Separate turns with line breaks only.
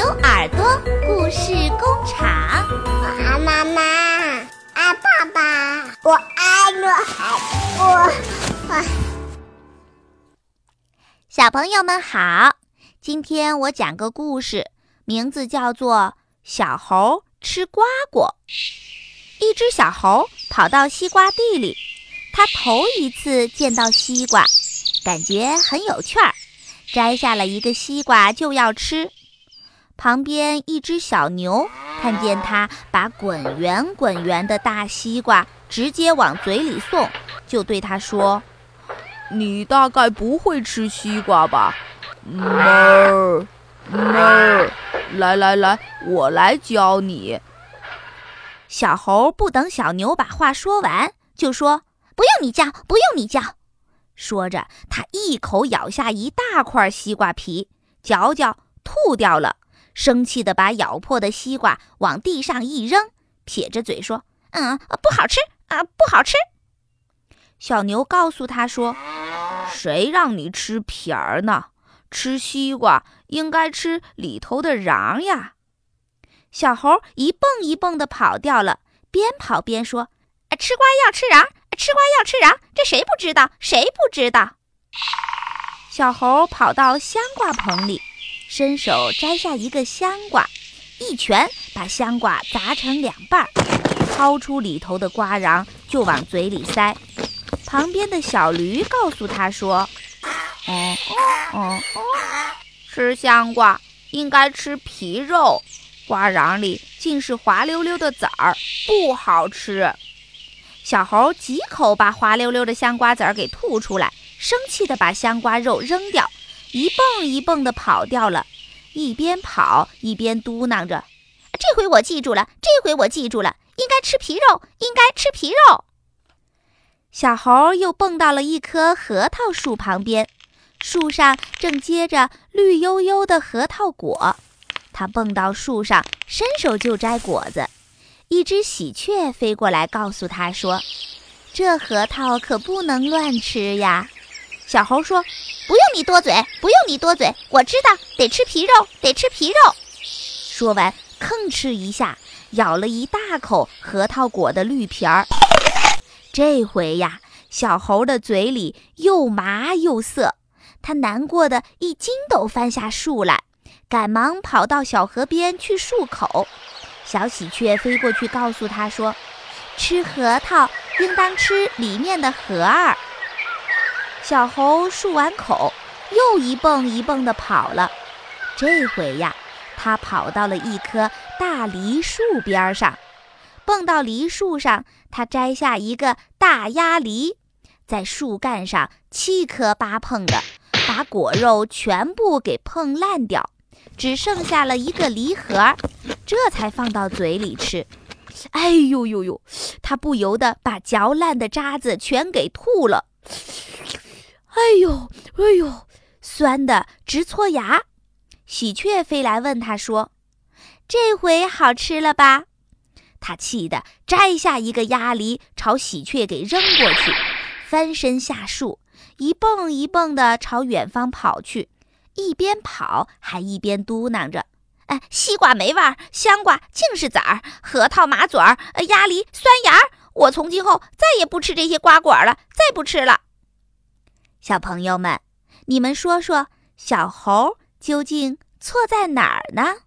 牛耳朵故事工厂，
我爱妈妈，爱爸爸，我爱我爱我。我
小朋友们好，今天我讲个故事，名字叫做《小猴吃瓜果》。一只小猴跑到西瓜地里，它头一次见到西瓜，感觉很有趣儿，摘下了一个西瓜就要吃。旁边一只小牛看见它把滚圆滚圆的大西瓜直接往嘴里送，就对它说：“
你大概不会吃西瓜吧？”“哞儿，哞儿，来来来，我来教你。”
小猴不等小牛把话说完，就说：“不用你教，不用你教。”说着，他一口咬下一大块西瓜皮，嚼嚼吐掉了。生气地把咬破的西瓜往地上一扔，撇着嘴说：“嗯，不好吃啊，不好吃。”小牛告诉他说：“
谁让你吃皮儿呢？吃西瓜应该吃里头的瓤呀。”
小猴一蹦一蹦地跑掉了，边跑边说：“吃瓜要吃瓤，吃瓜要吃瓤，这谁不知道？谁不知道？”小猴跑到香瓜棚里。伸手摘下一个香瓜，一拳把香瓜砸成两半，掏出里头的瓜瓤就往嘴里塞。旁边的小驴告诉他说：“
嗯嗯，吃香瓜应该吃皮肉，瓜瓤里尽是滑溜溜的籽儿，不好吃。”
小猴几口把滑溜溜的香瓜籽儿给吐出来，生气地把香瓜肉扔掉。一蹦一蹦地跑掉了，一边跑一边嘟囔着：“这回我记住了，这回我记住了，应该吃皮肉，应该吃皮肉。”小猴又蹦到了一棵核桃树旁边，树上正结着绿油油的核桃果。它蹦到树上，伸手就摘果子。一只喜鹊飞过来，告诉他说：“这核桃可不能乱吃呀。”小猴说：“不用你多嘴，不用你多嘴，我知道得吃皮肉，得吃皮肉。”说完，吭哧一下咬了一大口核桃果的绿皮儿。这回呀，小猴的嘴里又麻又涩，他难过的一筋斗翻下树来，赶忙跑到小河边去漱口。小喜鹊飞过去告诉他说：“吃核桃应当吃里面的核儿。”小猴漱完口，又一蹦一蹦地跑了。这回呀，它跑到了一棵大梨树边上，蹦到梨树上，它摘下一个大鸭梨，在树干上七磕八碰的，把果肉全部给碰烂掉，只剩下了一个梨核，这才放到嘴里吃。哎呦呦呦，它不由得把嚼烂的渣子全给吐了。哎呦，哎呦，酸的直搓牙。喜鹊飞来问他说：“这回好吃了吧？”他气得摘下一个鸭梨朝喜鹊给扔过去，翻身下树，一蹦一蹦地朝远方跑去，一边跑还一边嘟囔着：“哎，西瓜没味儿，香瓜净是籽儿，核桃麻嘴儿，鸭梨酸芽儿。我从今后再也不吃这些瓜果了，再不吃了。”小朋友们，你们说说，小猴究竟错在哪儿呢？